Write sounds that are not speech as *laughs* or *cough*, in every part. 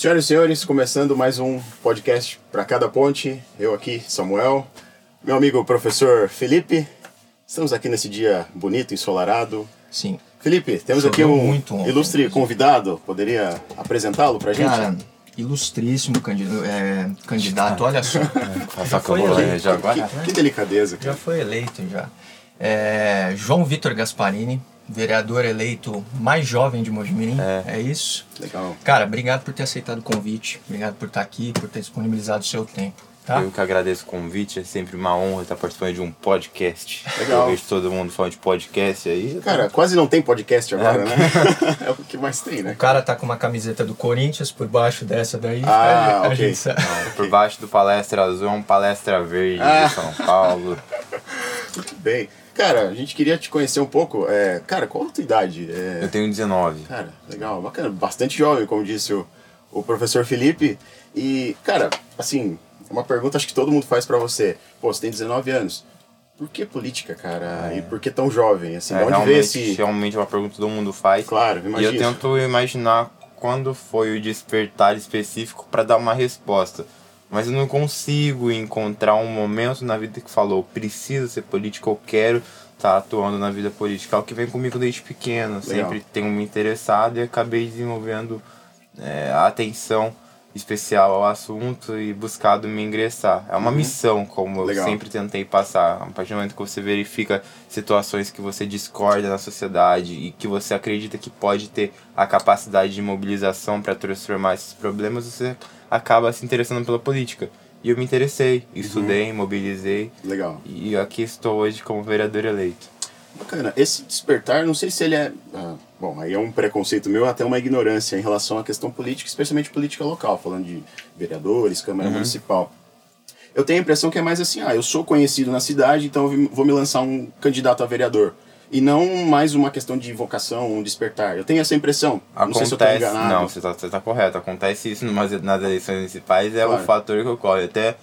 Senhoras e senhores, começando mais um podcast para cada ponte. Eu aqui, Samuel, meu amigo professor Felipe. Estamos aqui nesse dia bonito, ensolarado. Sim. Felipe, temos Choveu aqui um muito ontem. ilustre convidado. Poderia apresentá-lo pra gente? Cara, ilustríssimo candidato, é, candidato olha só. Só que eu foi vou eleito. já agora. que, que delicadeza, Já cara. foi eleito já. É, João Vitor Gasparini, vereador eleito mais jovem de Mojimirim. É. isso? Legal. Cara, obrigado por ter aceitado o convite. Obrigado por estar aqui, por ter disponibilizado o seu tempo. Tá? Eu que agradeço o convite, é sempre uma honra estar participando de um podcast. Legal. Eu vejo todo mundo falando de podcast aí. Cara, quase não tem podcast agora, né? é *laughs* o que mais tem, O né? cara tá com uma camiseta do Corinthians por baixo dessa daí. Ah, *laughs* a ok. gente sabe. Por baixo do Palestra Azul é um Palestra Verde Ah. de São Paulo. Muito *laughs* bem. Cara, a gente queria te conhecer um pouco. É, cara, qual a tua idade? É, Eu tenho 19. Cara, legal, bacana. Bastante jovem, como disse o, o professor Felipe. E, cara, assim, uma pergunta acho que todo mundo faz pra você. Pô, você tem 19 anos. Por que política, cara? E por que tão jovem? Assim, É, de onde veio esse... realmente é uma pergunta que todo mundo faz. Claro, E imagina. eu tento imaginar quando foi o despertar específico para dar uma resposta. Mas eu não consigo encontrar um momento na vida que falou, preciso ser político, eu quero estar atuando na vida política. É o que vem comigo desde pequeno. Sempre tenho me interessado e acabei desenvolvendo é, a atenção especial ao assunto e buscado me ingressar. É uma missão, como Uhum. Legal. eu sempre tentei passar. A partir do momento que você verifica situações que você discorda na sociedade e que você acredita que pode ter a capacidade de mobilização para transformar esses problemas, você acaba se interessando pela política. E eu me interessei, estudei, mobilizei Legal. e aqui estou hoje como vereador eleito. Bacana. Esse despertar, não sei se ele é. ah, bom, aí é um preconceito meu, até uma ignorância em relação à questão política, especialmente política local, falando de vereadores, Câmara Municipal. Eu tenho a impressão que é mais assim, ah, eu sou conhecido na cidade, então eu vou me lançar um candidato a vereador. E não mais uma questão de vocação, um despertar. Eu tenho essa impressão. não sei se eu Acontece, não, você está tá correto. Acontece isso nas eleições municipais, é Claro. o fator que ocorre. Até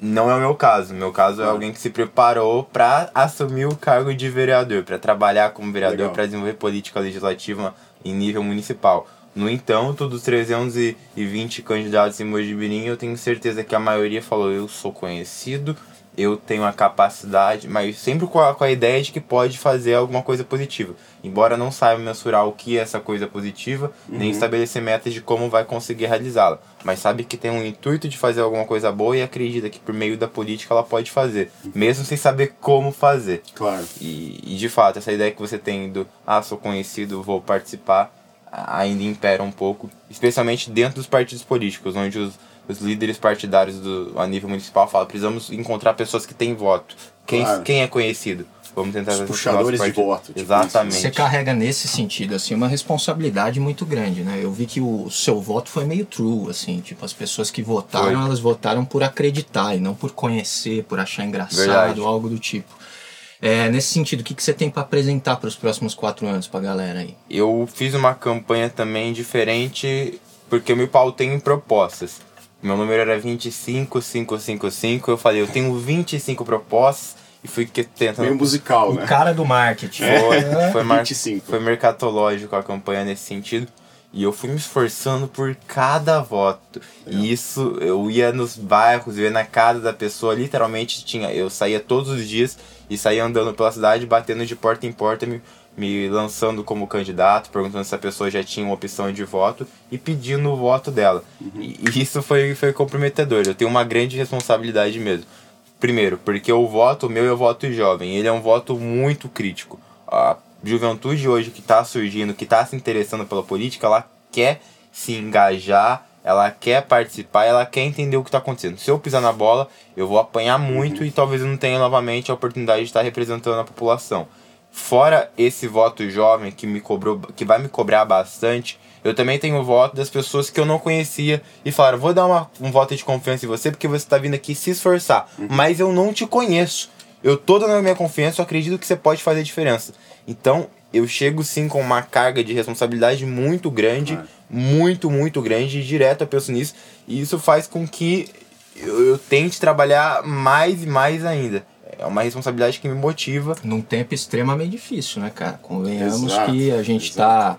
não é o meu caso. Meu caso é Claro. alguém que se preparou para assumir o cargo de vereador, para trabalhar como vereador, para desenvolver política legislativa em nível municipal. No entanto, dos 320 candidatos em Mojimirim, eu tenho certeza que a maioria falou: eu sou conhecido, eu tenho a capacidade, mas sempre com a, com a ideia de que pode fazer alguma coisa positiva. Embora não saiba mensurar o que é essa coisa positiva, nem estabelecer metas de como vai conseguir realizá-la. Mas sabe que tem um intuito de fazer alguma coisa boa e acredita que por meio da política ela pode fazer, mesmo sem saber como fazer. Claro. E, e, de fato, essa ideia que você tem do ah, sou conhecido, vou participar, ainda impera um pouco, especialmente dentro dos partidos políticos, onde os, os líderes partidários do, a nível municipal falam precisamos encontrar pessoas que têm voto. Quem, Claro. quem é conhecido? Vamos tentar Os puxadores de voto, tipo Exatamente. Você carrega nesse sentido, assim, uma responsabilidade muito grande, né? Eu vi que o seu voto foi meio true, assim, tipo, as pessoas que votaram, Foi. elas votaram por acreditar e não por conhecer, por achar engraçado, Verdade. algo do tipo. É, nesse sentido, o que, que você tem para apresentar para os próximos quatro anos pra galera aí? Eu fiz uma campanha também diferente porque eu me pautei em propostas. Meu número era 25555, eu falei, eu tenho 25 propostas e fui que- tentando Meio musical, O né? cara do marketing. Foi, foi, mar... 25. foi mercatológico a campanha nesse sentido. E eu fui me esforçando por cada voto. E isso, eu ia nos bairros, eu ia na casa da pessoa, literalmente tinha. Eu saía todos os dias e saía andando pela cidade, batendo de porta em porta, me, me lançando como candidato, perguntando se a pessoa já tinha uma opção de voto e pedindo o voto dela. E, e isso foi, foi comprometedor. Eu tenho uma grande responsabilidade mesmo. Primeiro, porque o voto meu é o voto jovem, ele é um voto muito crítico. A juventude hoje que está surgindo, que está se interessando pela política, ela quer se engajar, ela quer participar, ela quer entender o que está acontecendo. Se eu pisar na bola, eu vou apanhar muito e talvez eu não tenha novamente a oportunidade de estar representando a população. Fora esse voto jovem que me cobrou, que vai me cobrar bastante, eu também tenho o voto das pessoas que eu não conhecia e falaram: vou dar uma, um voto de confiança em você porque você está vindo aqui se esforçar, mas eu não te conheço. Eu tô dando a minha confiança, eu acredito que você pode fazer diferença. Então, eu chego sim com uma carga de responsabilidade muito grande, muito, muito grande, e direto eu penso nisso, e isso faz com que eu, eu tente trabalhar mais e mais ainda. É uma responsabilidade que me motiva. Num tempo extremamente difícil, né, cara? Convenhamos Exato, que a gente exato. tá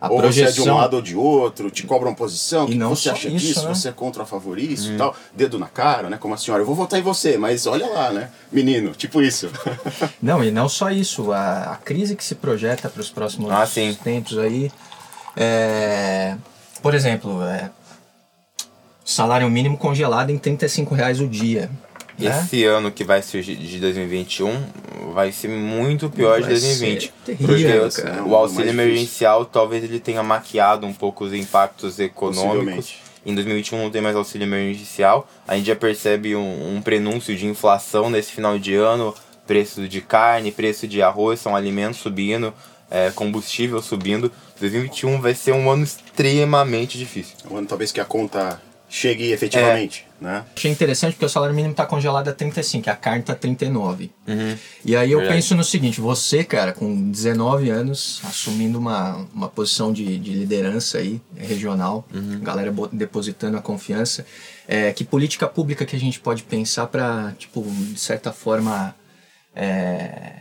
A ou você é de um projeção- lado ou de outro, te cobram posição, o E que não você acha isso, disso, né? você é contra a favor isso e tal, dedo na cara, né? Como a senhora, eu vou votar em você, mas olha lá, né? Menino, tipo isso. *laughs* Não, e não só isso, a, a crise que se projeta para os próximos Ah, tempos aí. é, por exemplo, é, salário mínimo congelado em 35 reais o dia. Né? Esse ano que vai surgir de 2021 vai ser muito pior de Vai 2020. ser terrível, porque cara. o auxílio emergencial talvez ele tenha maquiado um pouco os impactos econômicos. Em 2021 não tem mais auxílio emergencial. A gente já percebe um, um prenúncio de inflação nesse final de ano. Preço de carne, preço de arroz, são alimentos subindo, é, combustível subindo. 2021 vai ser um ano extremamente difícil. Um ano talvez que a conta chegue efetivamente, né? Achei interessante porque o salário mínimo está congelado a 35, a carne está 39. Uhum. E aí eu Verdade. penso no seguinte, você, cara, com 19 anos, assumindo uma, uma posição de, de liderança aí, regional, Uhum. galera depositando a confiança, é, que política pública que a gente pode pensar para, tipo, de certa forma, é,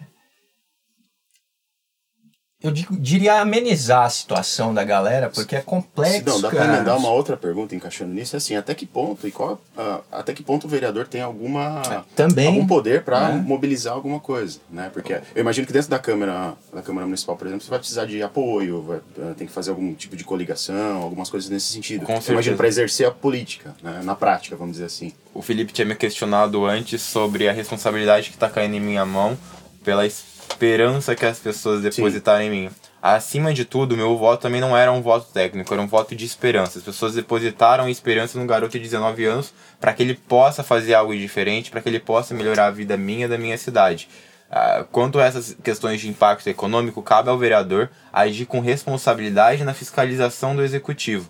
eu digo- diria amenizar a situação da galera, porque é complexo, Não, dá pra cara. emendar uma outra pergunta encaixando nisso, é assim, até que ponto e qual, ah, até que ponto o vereador tem alguma Também, algum poder para né? mobilizar alguma coisa, né? Porque eu imagino que dentro da câmara, da câmara municipal, por exemplo, você vai precisar de apoio, vai, ah, tem que fazer algum tipo de coligação, algumas coisas nesse sentido. Com Eu imagino certeza. para exercer a política, né? na prática, vamos dizer assim. O Felipe tinha me questionado antes sobre a responsabilidade que está caindo em minha mão pela esperança que as pessoas depositaram em mim. Acima de tudo, meu voto também não era um voto técnico, era um voto de esperança. As pessoas depositaram esperança no garoto de 19 anos para que ele possa fazer algo diferente, para que ele possa melhorar a vida minha e da minha cidade. Ah, quanto a essas questões de impacto econômico, cabe ao vereador agir com responsabilidade na fiscalização do executivo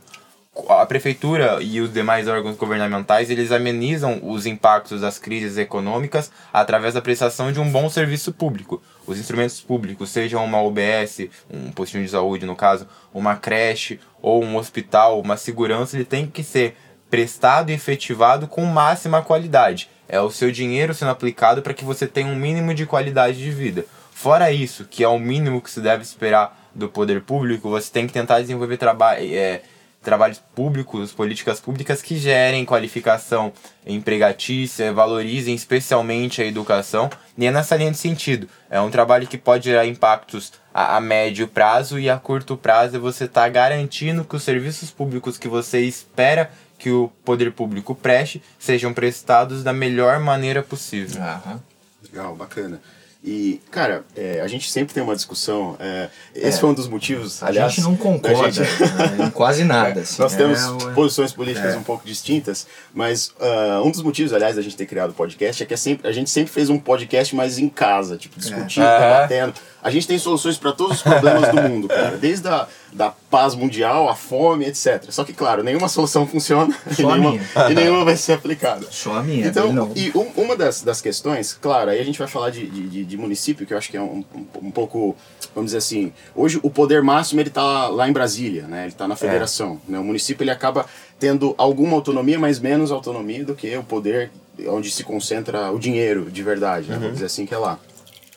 a prefeitura e os demais órgãos governamentais eles amenizam os impactos das crises econômicas através da prestação de um bom serviço público. Os instrumentos públicos, sejam uma UBS, um postinho de saúde no caso, uma creche ou um hospital, uma segurança, ele tem que ser prestado e efetivado com máxima qualidade. É o seu dinheiro sendo aplicado para que você tenha um mínimo de qualidade de vida. Fora isso, que é o mínimo que se deve esperar do poder público, você tem que tentar desenvolver trabalho. É, trabalhos públicos, políticas públicas que gerem qualificação empregatícia, valorizem especialmente a educação, e é nessa linha de sentido. É um trabalho que pode gerar impactos a, a médio prazo e a curto prazo você está garantindo que os serviços públicos que você espera que o poder público preste sejam prestados da melhor maneira possível. Aham. Legal, bacana. E, cara, é, a gente sempre tem uma discussão. é, esse foi um dos motivos, A aliás. gente não da concorda gente- né, em quase nada. assim, Nós é, temos é- posições políticas é. um pouco distintas, mas ah, um dos motivos, aliás, da gente ter criado o podcast é que é sempre, a gente sempre fez um podcast mais em casa, tipo, discutindo, É. debatendo. A gente tem soluções para todos os problemas do mundo, cara, *laughs* desde a da paz mundial, a fome, etc. Só que, claro, nenhuma solução funciona *laughs* e nenhuma, e nenhuma vai ser aplicada. Só a minha. Então, e um- uma das, das questões, claro, aí a gente vai falar de, de, de- município, que eu acho que é um, um, um pouco, vamos dizer assim, hoje o poder máximo ele tá lá em Brasília, né? Ele tá na federação. Né? O município ele acaba tendo alguma autonomia, mas menos autonomia do que o poder onde se concentra o dinheiro de verdade, né? Vamos dizer assim que é lá.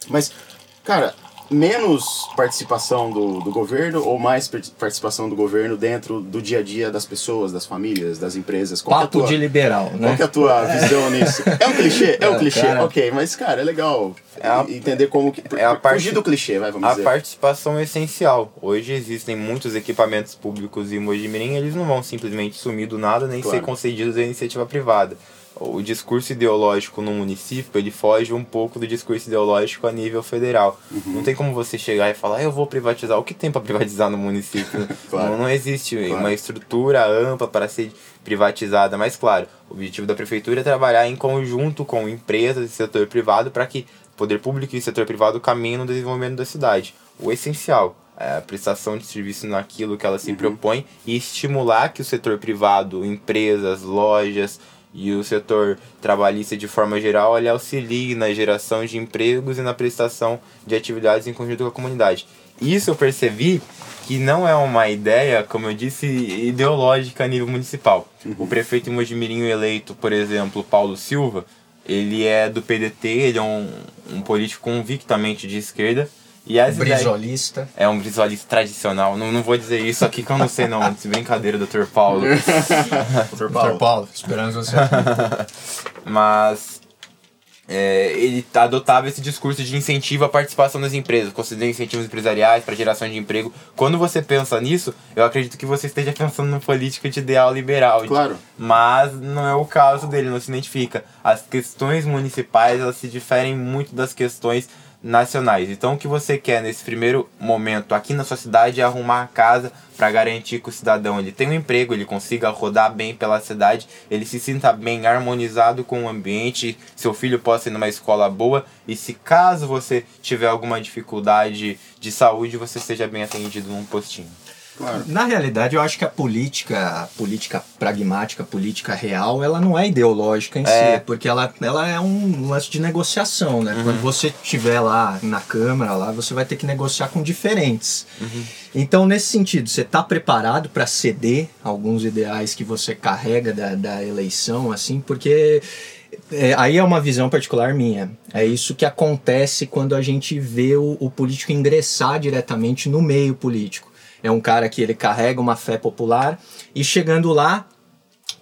Mas, cara, menos participação do, do governo ou mais participação do governo dentro do dia a dia das pessoas, das famílias, das empresas? Qual é a Papo tua- de liberal, qual né? que é a tua *laughs* visão nisso? É um clichê? É um É, clichê, cara. ok, mas cara, é legal É a- entender como que. é a fugir parte- do clichê, vai, vamos A dizer. participação é essencial. Hoje existem muitos equipamentos públicos em Mojimirim, eles não vão simplesmente sumir do nada nem Claro. ser concedidos à iniciativa privada. O discurso ideológico no município, ele foge um pouco do discurso ideológico a nível federal. Uhum. Não tem como você chegar e falar, "Ah, eu vou privatizar. O que tem para privatizar no município? *laughs* Claro. não, não existe Claro. uma estrutura ampla para ser privatizada. Mas, claro, o objetivo da prefeitura é trabalhar em conjunto com empresas e setor privado para que poder público e setor privado caminhem no desenvolvimento da cidade. O essencial é a prestação de serviço naquilo que ela se propõe e estimular que o setor privado, empresas, lojas e o setor trabalhista de forma geral ele auxilie na geração de empregos e na prestação de atividades em conjunto com a comunidade. Isso eu percebi que não é uma ideia, como eu disse, ideológica a nível municipal. O prefeito de Mojimirim eleito, por exemplo, Paulo Silva, ele é do PDT, ele é um, um político convictamente de esquerda E as ideias- Brisolista. É um brisolista tradicional. Não, não vou dizer isso aqui que eu não sei não. Brincadeira, Dr. *laughs* Paulo. Doutor Dr. Paulo, esperamos você. *laughs* Mas é, ele adotava esse discurso de incentivo à participação das empresas, considerando incentivos empresariais para geração de emprego. Quando você pensa nisso, eu acredito que você esteja pensando numa política de ideal liberal. Claro. Mas não é o caso dele, não se identifica. As questões municipais elas se diferem muito das questões nacionais. Então o que você quer nesse primeiro momento aqui na sua cidade é arrumar a casa para garantir que o cidadão ele tenha um emprego, ele consiga rodar bem pela cidade, ele se sinta bem harmonizado com o ambiente, seu filho possa ir numa escola boa e se caso você tiver alguma dificuldade de saúde, você seja bem atendido num postinho. Claro. Na realidade, eu acho que a política, a política pragmática, a política real, ela não é ideológica em É. si, porque ela, ela é um lance de negociação, né? Quando você estiver lá na Câmara, lá, você vai ter que negociar com diferentes. Então, nesse sentido, você está preparado para ceder alguns ideais que você carrega da, da eleição, assim, porque é, aí é uma visão particular minha. É isso que acontece quando a gente vê o, o político ingressar diretamente no meio político. É um cara que ele carrega uma fé popular e chegando lá,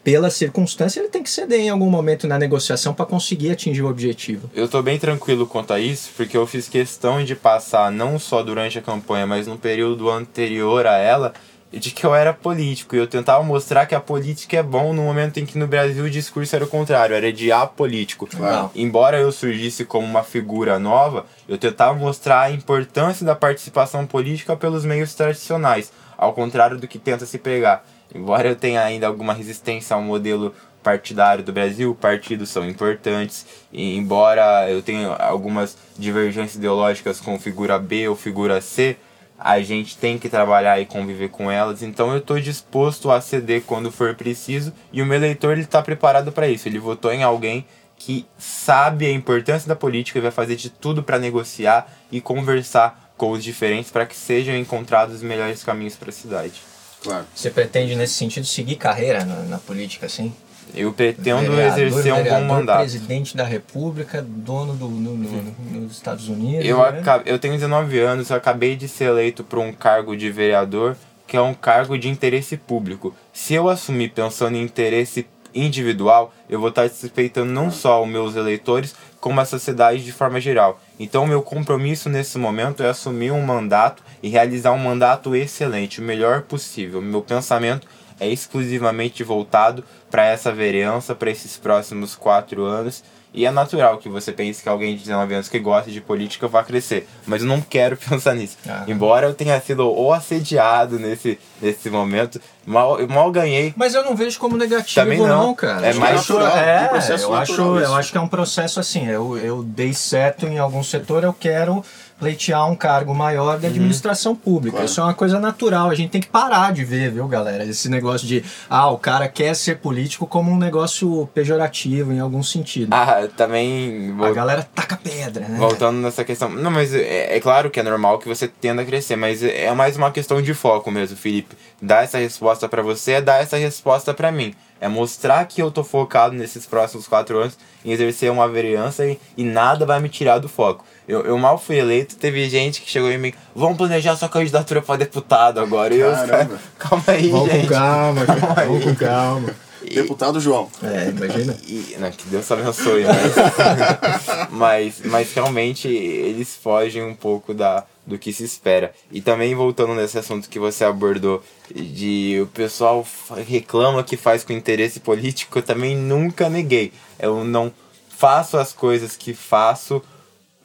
pela circunstância, ele tem que ceder em algum momento na negociação para conseguir atingir o objetivo. Eu tô bem tranquilo quanto a isso, porque eu fiz questão de passar não só durante a campanha, mas no período anterior a ela, de que eu era político. E eu tentava mostrar que a política é bom no momento em que no Brasil o discurso era o contrário, era de apolítico. Claro. Embora eu surgisse como uma figura nova, eu tentava mostrar a importância da participação política pelos meios tradicionais, ao contrário do que tenta se pregar. Embora eu tenha ainda alguma resistência ao modelo partidário do Brasil, partidos são importantes, e embora eu tenha algumas divergências ideológicas com figura B ou figura C, a gente tem que trabalhar e conviver com elas, então eu estou disposto a ceder quando for preciso, e o meu eleitor ele está preparado para isso, ele votou em alguém que sabe a importância da política e vai fazer de tudo para negociar e conversar com os diferentes para que sejam encontrados os melhores caminhos para a cidade. Claro. Você pretende, nesse sentido, seguir carreira na, na política, assim? Eu pretendo Vereador, exercer um bom vereador, mandato. presidente da república, dono do, no, no- nos Estados Unidos. Eu, né? aca- eu tenho 19 anos, eu acabei de ser eleito para um cargo de vereador, que é um cargo de interesse público. Se eu assumir pensando em interesse individual, eu vou estar respeitando não só os meus eleitores, como a sociedade de forma geral. Então, meu compromisso nesse momento é assumir um mandato e realizar um mandato excelente, o melhor possível. Meu pensamento é exclusivamente voltado para essa vereança, para esses próximos quatro anos. E é natural que você pense que alguém de 19 anos que gosta de política vai crescer. Mas eu não quero *laughs* pensar nisso. Ah. Embora eu tenha sido ou assediado nesse, nesse momento, mal, eu mal ganhei. Mas eu não vejo como negativo, Também não. cara. É Eu mais acho- natural, é, um processo eu acho, eu acho que é um processo assim. Eu, eu dei certo em algum setor, eu quero pleitear um cargo maior de administração pública. Claro. Isso é uma coisa natural. A gente tem que parar de ver, viu, galera? Esse negócio de, ah, o cara quer ser político como um negócio pejorativo em algum sentido. Ah, também. A vou- galera taca pedra, né? Voltando nessa questão. Não, mas é, é claro que é normal que você tenda a crescer, mas é mais uma questão de foco mesmo, Felipe. Dar essa resposta pra você é dar essa resposta pra mim. É mostrar que eu tô focado nesses próximos quatro anos em exercer uma vereança e, e nada vai me tirar do foco. Eu, eu mal fui eleito, teve gente que chegou em mim, vamos planejar sua candidatura pra deputado agora. E eu, Caramba. *laughs* calma aí, Vamos com gente. calma, *laughs* gente. Vamos com calma. Deputado João. É, imagina. E, não, que Deus abençoe, mas, *laughs* mas, mas realmente eles fogem um pouco da, do que se espera. E também voltando nesse assunto que você abordou, de o pessoal reclama que faz com interesse político, eu também nunca neguei. Eu não faço as coisas que faço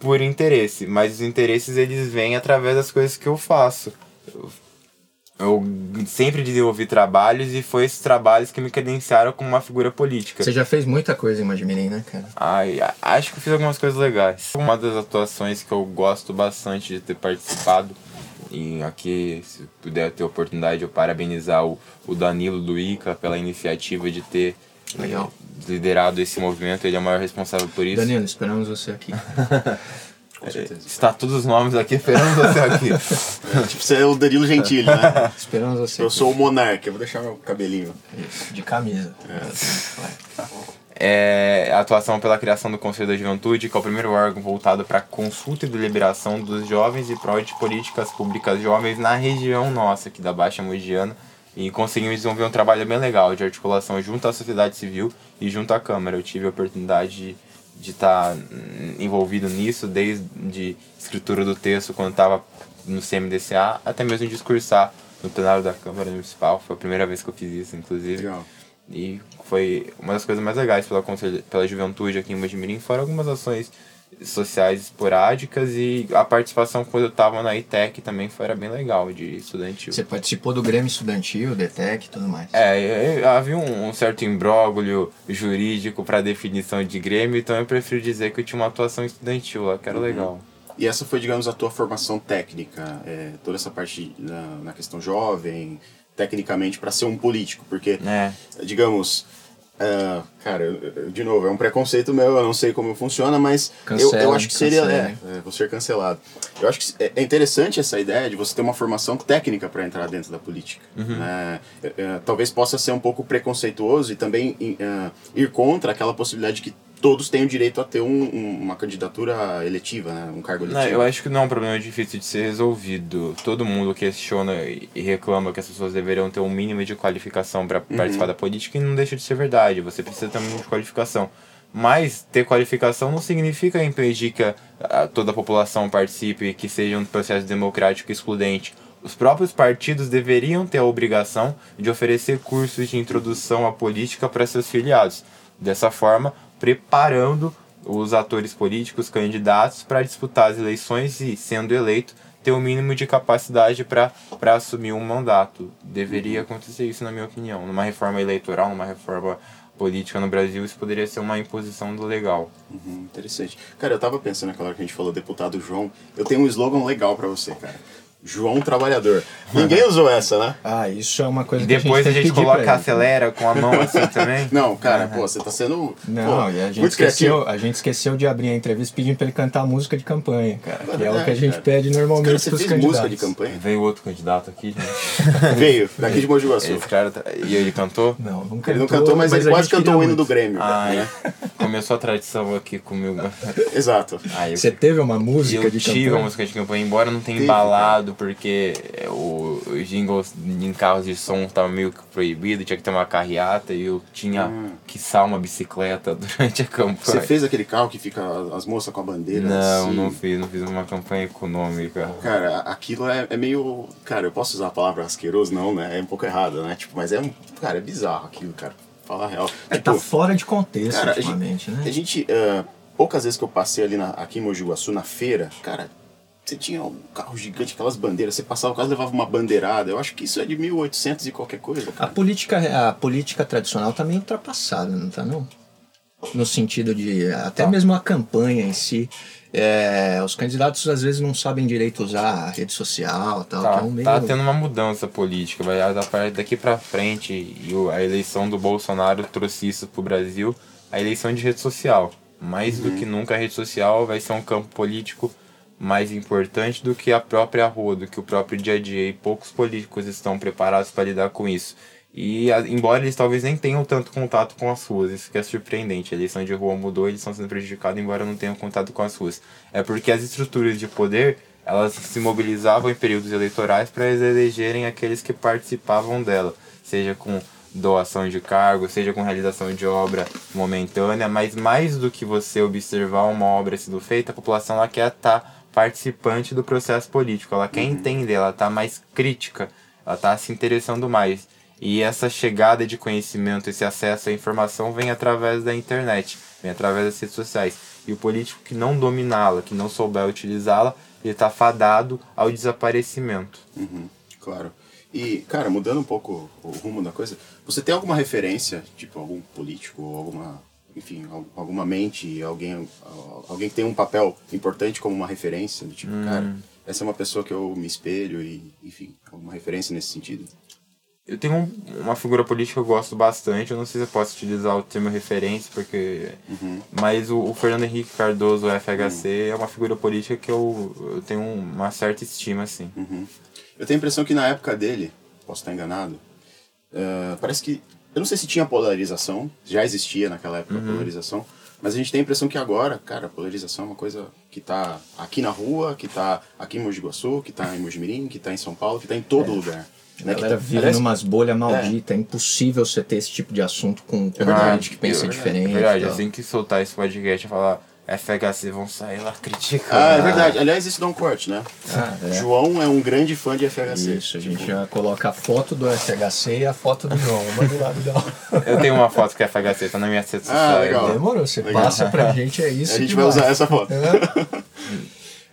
por interesse, mas os interesses eles vêm através das coisas que eu faço. Eu eu sempre desenvolvi trabalhos e foi esses trabalhos que me credenciaram como uma figura política. Você já fez muita coisa em né, cara? Ai, acho que eu fiz algumas coisas legais. Uma das atuações que eu gosto bastante de ter participado, e aqui, se puder ter oportunidade, eu parabenizar o, o Danilo do ICA pela iniciativa de ter Legal. liderado esse movimento, ele é o maior responsável por isso. Danilo, esperamos você aqui. *laughs* Com certeza. Está todos os nomes aqui esperando você aqui. É, tipo, você é o Danilo Gentili, né? *laughs* Esperamos você Eu aqui. sou o Monarca, eu vou deixar meu cabelinho. Isso, de camisa. Vai. é a atuação pela criação do Conselho da Juventude, que é o primeiro órgão voltado para consulta e deliberação dos jovens e prol de políticas públicas jovens na região nossa, aqui da Baixa Mogiana. E conseguimos desenvolver um trabalho bem legal de articulação junto à sociedade civil e junto à Câmara. Eu tive a oportunidade de estar tá envolvido nisso, desde escritura do texto, quando estava no CMDCA, até mesmo discursar no plenário da Câmara Municipal. Foi a primeira vez que eu fiz isso, inclusive. Legal. E foi uma das coisas mais legais pela, pela juventude aqui em Mojimirim. Foram algumas ações sociais esporádicas e a participação quando eu estava na ITEC também foi era bem legal de estudantil. Você participou do Grêmio Estudantil, da ITEC e tudo mais. É, havia um, um certo imbróglio jurídico para definição de Grêmio, então eu prefiro dizer que eu tinha uma atuação estudantil lá, que era uhum. legal. E essa foi, digamos, a tua formação técnica, é, toda essa parte na, na questão jovem, tecnicamente para ser um político, porque, é. digamos, uh, cara, de novo, é um preconceito meu, eu não sei como funciona, mas Cancela, eu, eu acho que seria, é, é, vou ser cancelado. Eu acho que é, é interessante essa ideia de você ter uma formação técnica para entrar dentro da política. Uhum. Né? É, é, talvez possa ser um pouco preconceituoso e também uh, ir contra aquela possibilidade que todos têm o direito a ter um, um, uma candidatura eletiva, né? um cargo eletivo. Não, eu acho que não é um problema difícil de ser resolvido. Todo mundo questiona e reclama que as pessoas deveriam ter um mínimo de qualificação para uhum. participar da política e não deixa de ser verdade. Você precisa ter um mínimo de qualificação. Mas ter qualificação não significa impedir que a, a, toda a população participe e que seja um processo democrático excludente. Os próprios partidos deveriam ter a obrigação de oferecer cursos de introdução à política para seus filiados. Dessa forma, preparando os atores políticos, candidatos, para disputar as eleições e, sendo eleito, ter o mínimo de capacidade para assumir um mandato. Deveria acontecer isso, na minha opinião. Numa reforma eleitoral, numa reforma política no Brasil, isso poderia ser uma imposição do legal. Uhum, interessante. Cara, eu tava pensando naquela hora que a gente falou deputado João, eu tenho um slogan legal para você, cara. João Trabalhador. Ninguém usou essa, né? Ah, isso é uma coisa e que depois a gente, a gente coloca acelera com a mão assim também. *laughs* Não, cara, uhum. pô, você tá sendo Não, pô, a gente muito esqueceu, criativo. A gente esqueceu de abrir a entrevista pedindo pra ele cantar música de campanha, cara. É que é, o que a gente cara. pede normalmente cara, você pros fez candidatos. música de campanha? Veio outro candidato aqui, gente. *laughs* Veio, daqui de Mogi Guaçu. Esse cara, tá- e ele cantou? Não, não cantou. Ele não cantou, mas, mas ele quase cantou o hino do Grêmio. Ah, né? *laughs* Começou a tradição aqui comigo. Exato. Você teve uma música eu de campanha? Eu tive uma música de campanha, embora não tenha embalado, porque é, o, os jingles em carros de som tava meio que proibido, tinha que ter uma carreata e eu tinha hum. que sal uma bicicleta *laughs* durante a campanha. Você fez aquele carro que fica as moças com a bandeira? Não, assim? não fiz, não fiz uma campanha econômica. Cara, aquilo é, é meio. Cara, eu posso usar a palavra asqueroso? Não, né? É um pouco errado, né? Tipo, mas é um. Cara, é bizarro aquilo, cara. Falar a real. É, tipo, tá fora de contexto, cara, ultimamente, a gente, né? A gente. Uh, poucas vezes que eu passei ali na, aqui em Mogi Guaçu, na feira, cara, você tinha um carro gigante, aquelas bandeiras, você passava o carro levava uma bandeirada. Eu acho que isso é de 1800 e qualquer coisa. Cara. A política, a política tradicional tá meio ultrapassada, não tá não? No sentido de até tá. mesmo a campanha em si. É, os candidatos às vezes não sabem direito usar a rede social tal, tá, é um meio... tá tendo uma mudança política vai daqui para frente e a eleição do Bolsonaro trouxe isso pro Brasil a eleição de rede social mais uhum. do que nunca a rede social vai ser um campo político mais importante do que a própria rua, do que o próprio dia a dia. E poucos políticos estão preparados para lidar com isso. E embora eles talvez nem tenham tanto contato com as ruas, isso que é surpreendente. A eleição de rua mudou, eles estão sendo prejudicados, embora não tenham contato com as ruas. É porque as estruturas de poder elas se mobilizavam em períodos eleitorais para elegerem aqueles que participavam dela, seja com doação de cargo, seja com realização de obra momentânea, mas mais do que você observar uma obra sendo feita, a população ela quer estar tá participante do processo político. Ela quer uhum. entender, ela está mais crítica, ela está se interessando mais. E essa chegada de conhecimento, esse acesso à informação vem através da internet, vem através das redes sociais. E o político que não dominá-la, que não souber utilizá-la, ele está fadado ao desaparecimento. Uhum, claro. E, cara, mudando um pouco o rumo da coisa, você tem alguma referência, tipo algum político, alguma enfim, alguma mente, alguém, alguém que tem um papel importante como uma referência, do tipo, hum. cara, essa é uma pessoa que eu me espelho e, enfim, uma referência nesse sentido? Eu tenho uma figura política que eu gosto bastante, eu não sei se eu posso utilizar o termo referência, porque. Uhum. Mas o, o, Fernando Henrique Cardoso, FHC, uhum. é uma figura política que eu, eu tenho uma certa estima, assim. Uhum. Eu tenho a impressão que na época dele, posso estar enganado, uh, parece que Eu não sei se tinha polarização, já existia naquela época Uhum. a polarização, mas a gente tem a impressão que agora, cara, a polarização é uma coisa que tá aqui na rua, que tá aqui em Mogi Guaçu, que tá em Mojimirim, que tá em São Paulo, que tá em todo lugar. A Né? Galera tá- vive aliás, numas bolhas malditas. É. impossível você ter esse tipo de assunto com, com Ah, gente que pensa eu- diferente. É verdade, assim que soltar esse podcast e falar FHC vão sair lá criticando. Ah, é verdade. Aliás, isso dá um corte, né? Ah, é. João é um grande fã de FHC. Isso, a gente Tipo, já coloca a foto do FHC e a foto do João, uma do lado da outra. Eu tenho uma foto com FHC, tá na minha rede social. Ah, legal. Demorou, você Legal. passa pra *laughs* gente, é isso A gente que vai usar essa foto. É.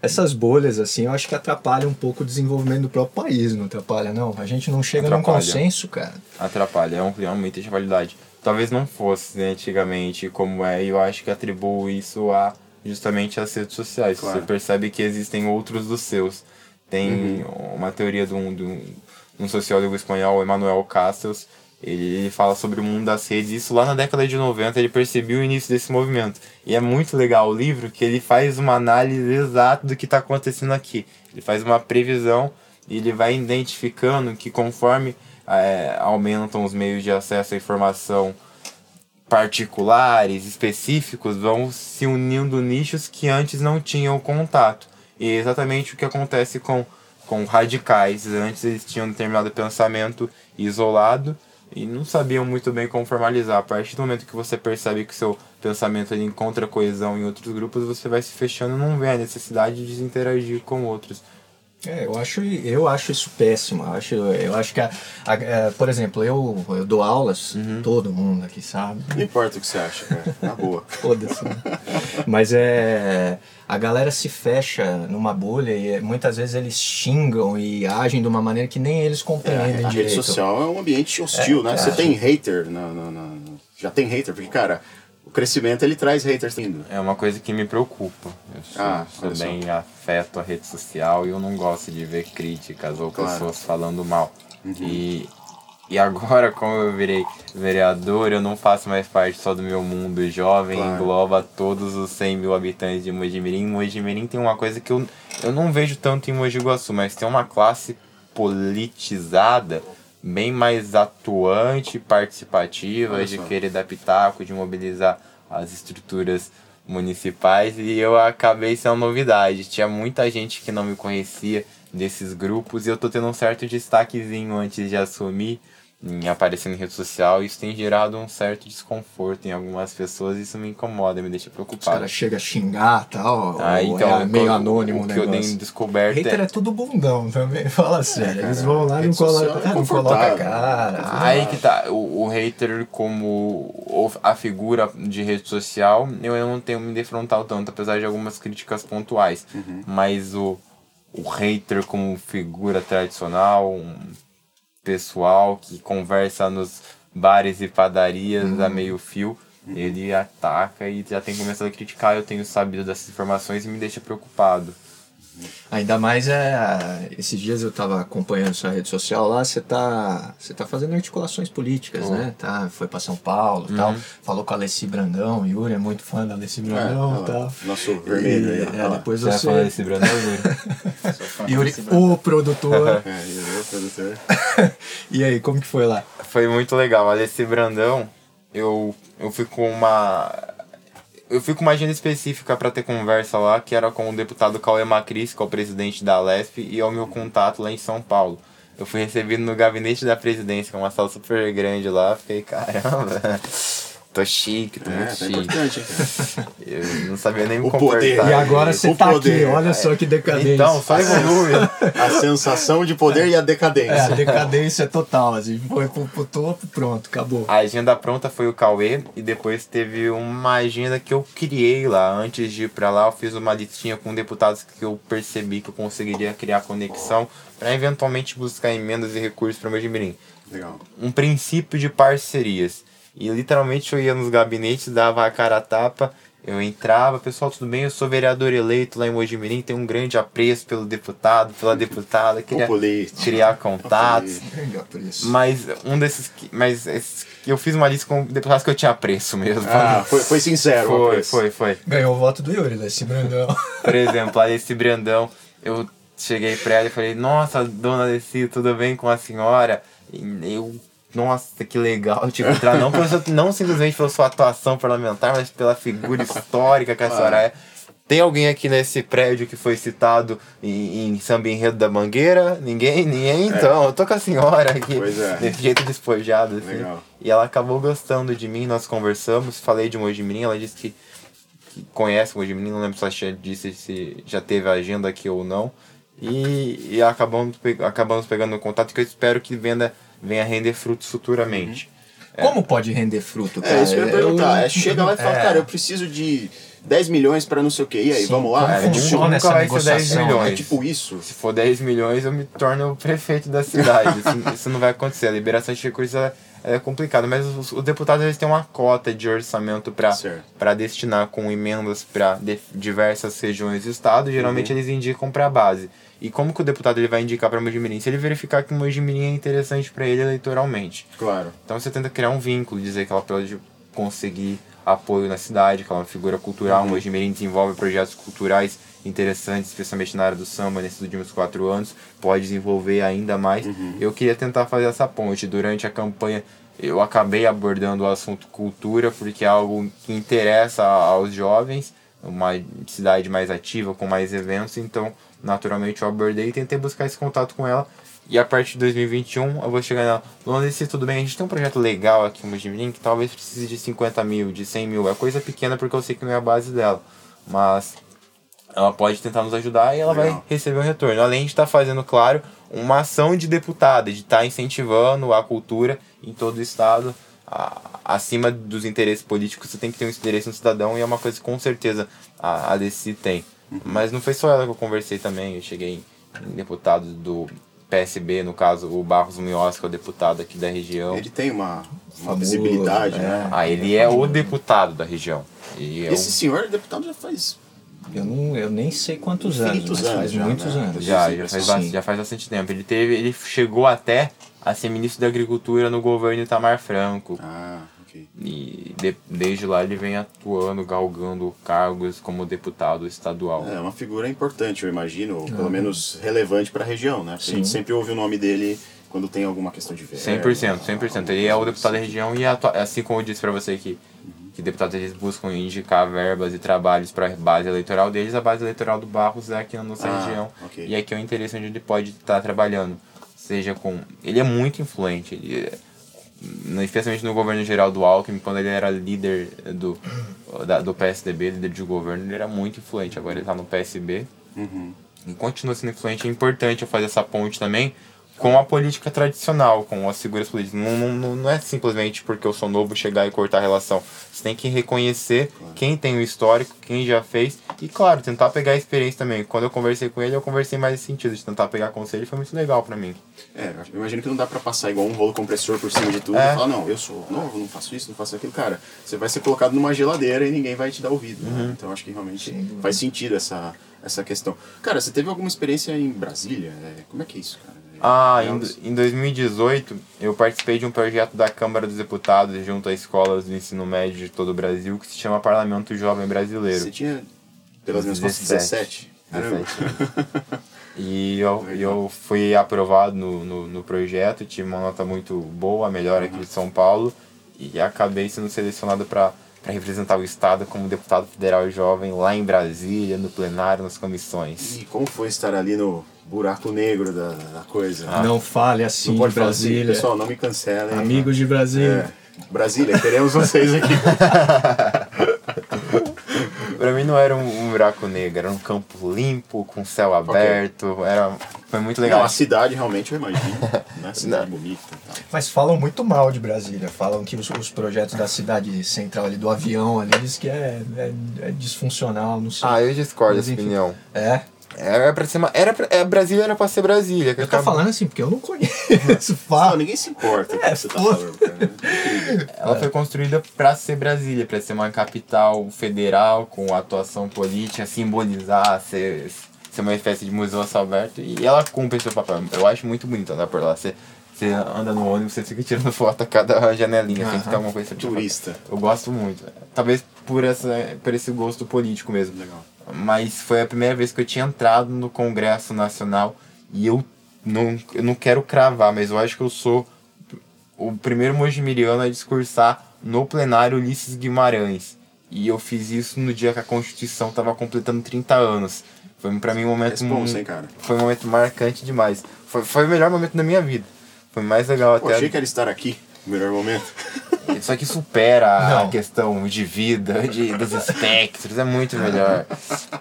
Essas bolhas, assim, eu acho que atrapalham um pouco o desenvolvimento do próprio país, não atrapalha, não? A gente não chega num Atrapalha. consenso, cara. Atrapalha, é um, realmente de validade. Talvez não fosse né, antigamente como é, e eu acho que atribuo isso a justamente as redes sociais. Claro. Você percebe que existem outros dos seus. Tem Uhum. uma teoria de um, de um, sociólogo espanhol, Emmanuel Castells, ele fala sobre o mundo das redes. Isso lá na década de 90 ele percebeu o início desse movimento. E é muito legal o livro que ele faz uma análise exata do que está acontecendo aqui. Ele faz uma previsão e ele vai identificando que conforme eh, aumentam os meios de acesso à informação particulares, específicos, vão se unindo nichos que antes não tinham contato. E é exatamente o que acontece com, com radicais. Antes eles tinham um determinado pensamento isolado e não sabiam muito bem como formalizar. A partir do momento que você percebe que seu pensamento encontra coesão em outros grupos, você vai se fechando e não vê a necessidade de interagir com outros. É, eu acho, eu acho isso péssimo. Eu acho, eu acho que, a, a- é, por exemplo, eu, eu dou aulas, todo mundo aqui sabe. Não importa o que você acha, cara. Na boa. *laughs* Foda-se. né? Mas é. A galera se fecha numa bolha e é, muitas vezes eles xingam e agem de uma maneira que nem eles compreendem É, a rede direito. social é um ambiente hostil, É, né? cara. Você tem hater, na, na- na- já tem hater, porque, cara, o crescimento ele traz haters indo. É uma coisa que me preocupa. Eu Ah, olha só. afeto à rede social e eu não gosto de ver críticas ou Claro. Uhum. pessoas falando mal. E, e agora, como eu virei vereador, eu não faço mais parte só do meu mundo jovem, Claro. engloba todos os 100 mil habitantes de Mojimirim. Mojimirim tem uma coisa que eu, eu não vejo tanto em Mogi Guaçu, mas tem uma classe politizada bem mais atuante, participativa, de querer dar pitaco, de mobilizar as estruturas municipais. E eu acabei sendo novidade. Tinha muita gente que não me conhecia desses grupos e eu tô tendo um certo destaquezinho antes de assumir em aparecer em rede social. Isso tem gerado um certo desconforto em algumas pessoas e isso me incomoda, me deixa Os preocupado. caras chegam a xingar e tal. Ah, ou então, é meio anônimo o o que eu negócio. tenho descoberto Hater é- é tudo bundão também, *laughs* fala sério. Eles vão lá e não colocam é não coloca a cara. Aí que tá, o, o hater como a figura de rede social, eu, eu não tenho me defrontado tanto, apesar de algumas críticas pontuais. Mas o, o hater como figura tradicional, um pessoal que conversa nos bares e padarias a meio fio, ele ataca e já tem começado a criticar. Eu tenho sabido dessas informações e me deixa preocupado. Ainda mais é. Esses dias eu tava acompanhando sua rede social lá, você tá. Você tá fazendo articulações políticas, Uhum. né? Tá, foi pra São Paulo e tal. Falou com a Alessi Brandão, o Yuri é muito fã da Alessi Brandão e lá, tal. Nosso vermelho aí. E, ó. é, depois Você vai você. falar desse Brandão, Yuri? *laughs* *laughs* Yuri, o produtor. É, e o produtor. e aí, como que foi lá? Foi muito legal. Olha, esse Brandão, eu, eu fui com uma. Eu fui com uma agenda específica para ter conversa lá, que era com o deputado Cauê Macris, que é o presidente da Lesp, e é o meu contato lá em São Paulo. Eu fui recebido no gabinete da presidência, que é uma sala super grande lá. Fiquei, caramba, tô chique, tô É, muito tá chique. importante, cara. *laughs* Eu não sabia nem me O poder. E agora você tá poder, aqui, olha só que decadência. Então, só evolui. A sensação de poder e a É, a decadência. decadência total, assim, foi pro, pro topo, pronto, acabou. A agenda pronta foi o Cauê e depois teve uma agenda que eu criei lá. Antes de ir pra lá, eu fiz uma listinha com deputados que eu percebi que eu conseguiria criar conexão para eventualmente buscar emendas e recursos para o meu Jimirim. Legal. Um princípio de parcerias. E literalmente eu ia nos gabinetes, dava a cara a tapa, eu entrava, pessoal, tudo bem? Eu sou vereador eleito lá em Mojimirim, tenho um grande apreço pelo deputado, pela deputada, queria político. criar contatos. Mas um desses. que- Mas eu fiz uma lista com deputados que eu tinha preço mesmo. Ah, foi, foi sincero. foi, apreço. foi, foi. Ganhou o voto do Yuri, desse Brandão. *laughs* Por exemplo, a esse Brandão, eu cheguei pra ela e falei, nossa, dona Alessi, tudo bem com a senhora? E eu nossa, que legal, *laughs* tipo, entrar não, não simplesmente pela sua atuação parlamentar, mas pela figura histórica que a senhora é. Tem alguém aqui nesse prédio que foi citado em, em Samba Enredo da Mangueira? Ninguém? Ninguém? Então, eu tô com a senhora aqui, Pois é. desse jeito despojado, assim. Legal. E ela acabou gostando de mim, nós conversamos, falei de Mojimirim, ela disse que, que conhece o Mojimirim, não lembro se ela já disse se já teve agenda aqui ou não. E, e acabamos, pe- acabamos pegando contato que eu espero que venda, venha render frutos futuramente. Como pode render fruto, cara? É, isso que eu ia perguntar. É, chega lá e fala, É. cara, eu preciso de 10 milhões pra não sei o quê. E aí, Sim, vamos lá? É, tipo, funciona nunca essa vai ser 10 negociação? milhões. é tipo isso. Se for 10 milhões, eu me torno o prefeito da cidade. Isso, *laughs* isso não vai acontecer. A liberação de recursos ela é complicada, mas os, os deputados eles têm uma cota de orçamento para para destinar com emendas para diversas regiões do estado. Geralmente Uhum. eles indicam para a base. E como que o deputado ele vai indicar para Mojimirim? Se ele verificar que Mojimirim é interessante para ele eleitoralmente. Claro. Então você tenta criar um vínculo, dizer que ela pode conseguir apoio na cidade, que ela é uma figura cultural, Uhum. o Mojimirim desenvolve projetos culturais interessantes, especialmente na área do samba, nesses últimos quatro anos, pode desenvolver ainda mais. Uhum. Eu queria tentar fazer essa ponte. Durante a campanha, eu acabei abordando o assunto cultura, porque é algo que interessa aos jovens, uma cidade mais ativa, com mais eventos, então, naturalmente, eu abordei e tentei buscar esse contato com ela. E a partir de 2021 eu vou chegar nela. Luana, se tudo bem, a gente tem um projeto legal aqui em Mojimirim que talvez precise de 50 mil, de 100 mil. É coisa pequena porque eu sei que não é a base dela. Mas ela pode tentar nos ajudar e ela vai Legal. receber um retorno. Além de estar fazendo, claro, uma ação de deputada, de estar incentivando a cultura em todo o estado. A- acima dos interesses políticos, você tem que ter um interesse no cidadão e é uma coisa que com certeza a, a Desi tem. Mas não foi só ela que eu conversei também. Eu cheguei em deputados do PSB, no caso, o Barros Munhoz, que é o deputado aqui da região. Ele tem uma, uma Famoso, visibilidade, é. né? Ah, ele é o deputado da região. E é Esse o- senhor é deputado já faz. Eu, não, eu nem sei quantos anos, anos faz já, muitos né? anos. Já, já faz, bastante, já faz bastante tempo. Ele teve, ele chegou até a ser ministro da Agricultura no governo Itamar Franco. Ah, ok. E de- desde lá ele vem atuando, galgando cargos como deputado estadual. É uma figura importante, eu imagino, ou pelo menos relevante pra região, né? Porque a gente Sim. sempre ouve o nome dele quando tem alguma questão de verba. 100%, 100%. Ele é o deputado da região e atua- assim como eu disse pra você que, que deputados eles buscam indicar verbas e trabalhos para a base eleitoral deles, a base eleitoral do Barros é aqui na nossa Ah, região. ok. E aqui é o interesse onde ele pode estar trabalhando. Seja com. Ele é muito influente. Ele é- especialmente no governo geral do Alckmin, quando ele era líder do, da- do PSDB, líder de governo, ele era muito influente. Agora ele está no PSB Uhum. e continua sendo influente. É importante eu fazer essa ponte também com a política tradicional, com as figuras políticas. Não, não, não é simplesmente porque eu sou novo chegar e cortar a relação. Você tem que reconhecer quem tem o histórico, quem já fez e, claro, tentar pegar a experiência também. Quando eu conversei com ele, eu conversei mais nesse sentido, de tentar pegar conselho, foi muito legal pra mim. É, eu imagino que não dá pra passar igual um rolo compressor por cima de tudo É. e falar, não, eu sou novo, não faço isso, não faço aquilo. Cara, você vai ser colocado numa geladeira e ninguém vai te dar ouvido. Uhum. Né? Então acho que realmente faz sentido essa, essa questão. Cara, você teve alguma experiência em Brasília? É, como é que é isso, cara? Ah, em, em 2018 eu participei de um projeto da Câmara dos Deputados junto a escolas do ensino médio de todo o Brasil que se chama Parlamento Jovem Brasileiro. Você tinha, pelas minhas contas, 17? Caramba. 17 E *laughs* eu, eu fui aprovado no, no, no projeto, tive uma nota muito boa, a melhor aqui de São Paulo, e acabei sendo selecionado para representar o Estado como deputado federal jovem lá em Brasília, no plenário, nas comissões. E como foi estar ali no buraco negro da, da coisa? Não fale assim não de pode falar assim, Brasília. pessoal, não me cancelem. Amigos de Brasília. É, Brasília, queremos vocês aqui. *laughs* Pra mim não era um, um buraco negro, era um campo limpo, com céu aberto, era, foi muito legal. Não, a cidade realmente eu imagino. Né? Cidade bonita. Mas falam muito mal de Brasília. Falam que os, os projetos da cidade central ali, do avião ali, diz que é, é, é disfuncional, não sei. Ah, eu discordo dessa opinião. É? Era pra ser uma, era pra, é, Brasília era pra ser Brasília. que Eu tô acaba- falando assim porque eu não conheço. Não, Fala. ninguém se importa É, que você tá falando. Ela foi construída para ser Brasília, para ser uma capital federal com atuação política, simbolizar, ser, ser uma espécie de museu a céu aberto. E ela cumpre esse papel. Eu acho muito bonito andar por lá. Você, você anda no ônibus, você fica tirando *laughs* foto a cada janelinha, sempre tem alguma coisa pra foto. Turista. Eu gosto muito. Talvez por, essa, por esse gosto político mesmo. Legal. Mas foi a primeira vez que eu tinha entrado no Congresso Nacional e eu não, eu não quero cravar, mas eu acho que eu sou o primeiro mojimiriano a discursar no plenário Ulisses Guimarães. E eu fiz isso no dia que a Constituição estava completando 30 anos. Foi pra mim um momento. Responsa, hein, cara? Foi um momento marcante demais. Foi, foi o melhor momento da minha vida. Foi mais legal Pô, até. achei que era estar aqui, no melhor momento. Isso aqui supera a Não. questão de vida, de, dos espectros, é muito melhor.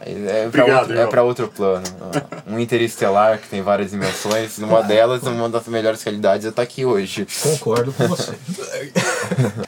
É pra, Obrigado, outro, é outro plano. Um interestelar que tem várias dimensões, uma delas, uma das melhores realidades, eu tô aqui hoje. Concordo com você. *laughs*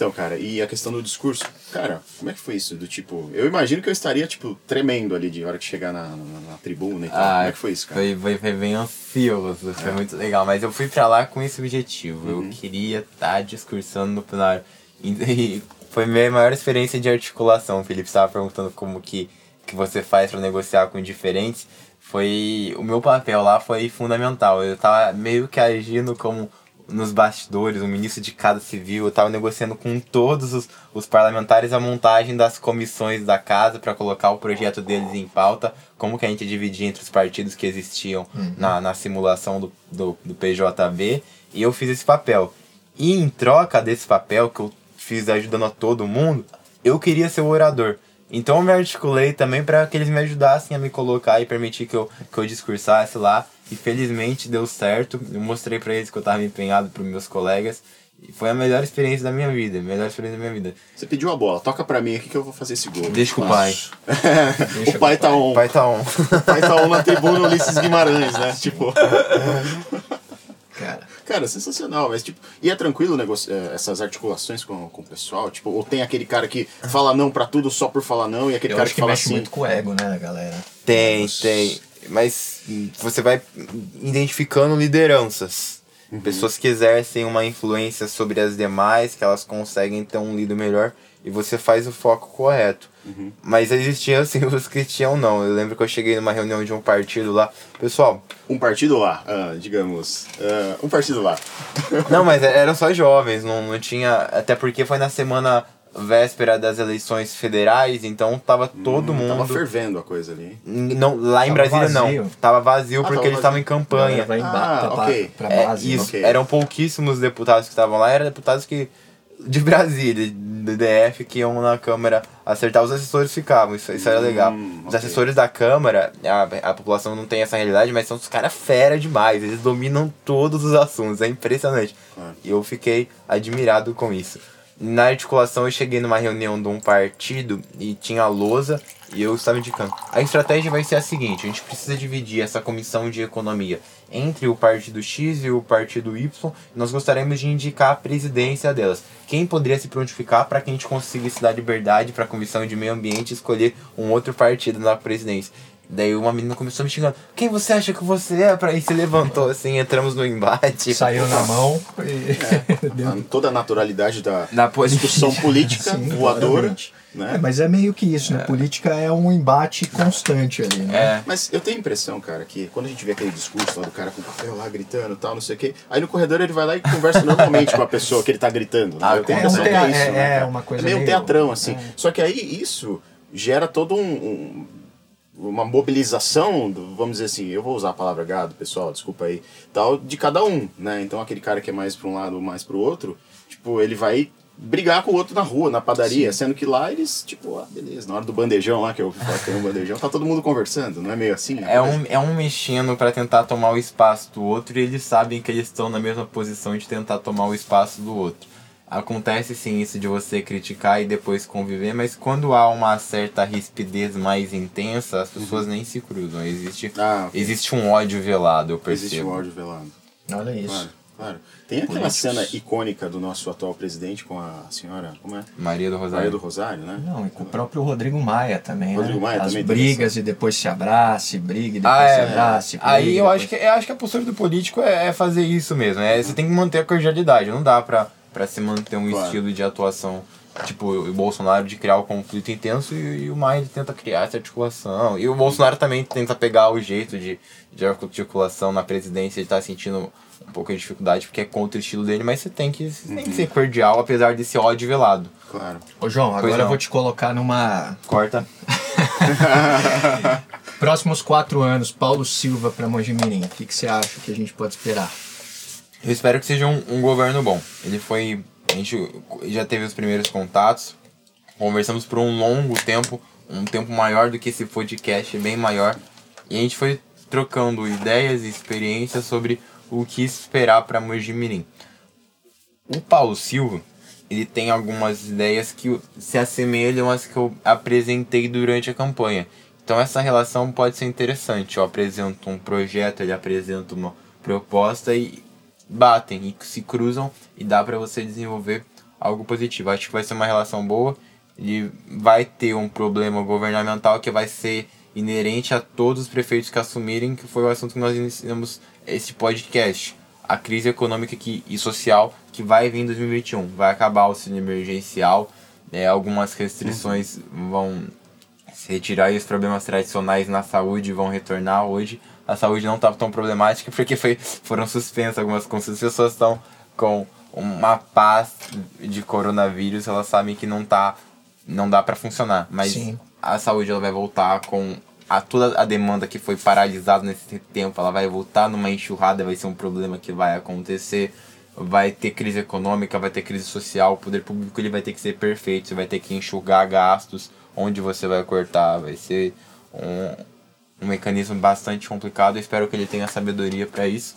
Então, cara, e a questão do discurso? Cara, como é que foi isso? Do tipo, eu imagino que eu estaria, tipo, tremendo ali de hora que chegar na, na, na tribuna e tal. como é que foi isso, cara? Foi, foi, foi bem ansioso, foi muito legal. Mas eu fui pra lá com esse objetivo. Uhum. Eu queria estar discursando no plenário. E, *laughs* e foi minha maior experiência de articulação. O Felipe estava perguntando como que, que você faz para negociar com diferentes. Foi. O meu papel lá foi fundamental. Eu tava meio que agindo como nos bastidores, o ministro de cada civil, eu tava negociando com todos os, os parlamentares a montagem das comissões da casa para colocar o projeto deles em pauta, como que a gente dividia entre os partidos que existiam na, na simulação do, do, do PJB, e eu fiz esse papel. E em troca desse papel que eu fiz ajudando a todo mundo, eu queria ser o orador. Então eu me articulei também para que eles me ajudassem a me colocar e permitir que eu, que eu discursasse lá. E felizmente deu certo. Eu mostrei para eles que eu estava empenhado para meus colegas. E foi a melhor experiência da minha vida. a Melhor experiência da minha vida. Você pediu a bola, toca pra mim aqui que eu vou fazer esse gol. Deixa com o pai. *laughs* O pai tá on. O pai tá on. O pai tá on na tribuna Ulisses Guimarães, né? Tipo. *laughs* Cara, Cara, sensacional, mas tipo, e é tranquilo negócio, eh, essas articulações com, com o pessoal? Tipo, ou tem aquele cara que fala não pra tudo só por falar não, e aquele eu cara que, que fala mexe assim. muito com o ego, né, galera? Tem, Os- tem. Mas você vai identificando lideranças. Pessoas que exercem uma influência sobre as demais, que elas conseguem ter um líder melhor e você faz o foco correto. Mas existiam *laughs* assim os que tinham não. Eu lembro que eu cheguei numa reunião de um partido lá. Pessoal, Um partido lá, ah, digamos. ah, um partido lá. não, mas eram só jovens, não, não tinha. Até porque foi na semana véspera das eleições federais, então tava todo mundo. Hum, Tava fervendo a coisa ali. Não, lá em Tava Brasília vazio. não. Tava vazio Ah, porque tava eles estavam em campanha. Vai Ah, pra, ok. pra É, base. isso, ok. eram pouquíssimos deputados que estavam lá, eram deputados que de Brasília, do DF, que iam na Câmara acertar, os assessores ficavam, isso, isso era legal. Hum, Os ok. assessores da Câmara, a, a população não tem essa realidade, mas são os caras fera demais, eles dominam todos os assuntos, é impressionante. Claro. E eu fiquei admirado com isso. Na articulação, eu cheguei numa reunião de um partido e tinha a lousa e eu estava indicando. A estratégia vai ser a seguinte: a gente precisa dividir essa comissão de economia entre o partido X e o partido Y. Nós gostaríamos de indicar a presidência delas. Quem poderia se prontificar para que a gente conseguisse dar liberdade para a comissão de meio ambiente escolher um outro partido na presidência? Daí uma menina começou me xingando. Quem você acha que você é? Pra... E se levantou assim, entramos no embate. Saiu na mão e *laughs* A- toda a naturalidade da política. discussão *laughs* política Sim, voadora. Né? É, mas é meio que isso, né? Política é um embate constante ali, né? É. Mas eu tenho a impressão, cara, que quando a gente vê aquele discurso lá do cara com o papel lá gritando e tal, não sei o quê, aí no corredor ele vai lá e conversa normalmente com a pessoa que ele tá gritando. né? Ah, eu tenho a é impressão que é isso. é- né, é cara? uma coisa É meio um meio- teatrão, assim. é. Só que aí isso gera todo um. um- uma mobilização, vamos dizer assim, eu vou usar a palavra gado, pessoal, desculpa aí, tal, de cada um, né? Então aquele cara que é mais pra um lado ou mais pro outro, tipo, ele vai brigar com o outro na rua, na padaria, sendo que lá eles, tipo, ah, beleza, na hora do bandejão lá, que eu falar que tem um bandejão, tá todo mundo conversando, não é meio assim? É um, é um mexendo pra tentar tomar o espaço do outro e eles sabem que eles estão na mesma posição de tentar tomar o espaço do outro. Acontece sim isso de você criticar e depois conviver, mas quando há uma certa rispidez mais intensa, as pessoas nem se cruzam. Existe, Ah, ok. existe um ódio velado, eu percebo. Existe um ódio velado. Olha isso. Claro, claro. Tem aquela Políticos. cena icônica do nosso atual presidente com a senhora, como é? Maria do Maria Rosário. do Rosário, né? Não, e com o próprio Rodrigo Maia também, Rodrigo né? Maia As também brigas e depois se abraça, briga e depois Ah, se é. abraça. Aí eu depois- acho que, eu acho que a postura do político é, é fazer isso mesmo. É, você tem que manter a cordialidade. Não dá pra, pra se manter um Claro. estilo de atuação, tipo, o Bolsonaro de criar o conflito intenso e, e o Maia ele tenta criar essa articulação. E o Bolsonaro também tenta pegar o jeito de, de articulação na presidência. Ele tá sentindo um pouco de dificuldade porque é contra o estilo dele, mas você tem que, você tem que ser cordial, apesar desse ódio velado. Claro. Ô João, agora Pois eu não. vou te colocar numa. Corta. *laughs* Próximos quatro anos, Paulo Silva pra Mojimirim. O que, que você acha que a gente pode esperar? Eu espero que seja um, um governo bom. Ele foi. A gente já teve os primeiros contatos, conversamos por um longo tempo, um tempo maior do que esse podcast, bem maior, e a gente foi trocando ideias e experiências sobre o que esperar para Mogi Mirim. O Paulo Silva, ele tem algumas ideias que se assemelham às que eu apresentei durante a campanha. Então essa relação pode ser interessante. Eu apresento um projeto, ele apresenta uma proposta e batem e se cruzam e dá para você desenvolver algo positivo. Acho que vai ser uma relação boa e vai ter um problema governamental que vai ser inerente a todos os prefeitos que assumirem, que foi o assunto que nós iniciamos esse podcast. A crise econômica que, e social que vai vir em 2021. Vai acabar o auxílio emergencial, né, algumas restrições uhum. vão se retirar e os problemas tradicionais na saúde vão retornar hoje. A saúde não está tão problemática porque foi, foram suspensas algumas consultas. As pessoas estão com uma paz de coronavírus, elas sabem que não tá não dá para funcionar, mas Sim. a saúde ela vai voltar com a toda a demanda que foi paralisada nesse tempo, ela vai voltar numa enxurrada, vai ser um problema que vai acontecer vai ter crise econômica, vai ter crise social, o poder público ele vai ter que ser perfeito, você vai ter que enxugar gastos, onde você vai cortar, vai ser um, um mecanismo bastante complicado, eu espero que ele tenha sabedoria para isso.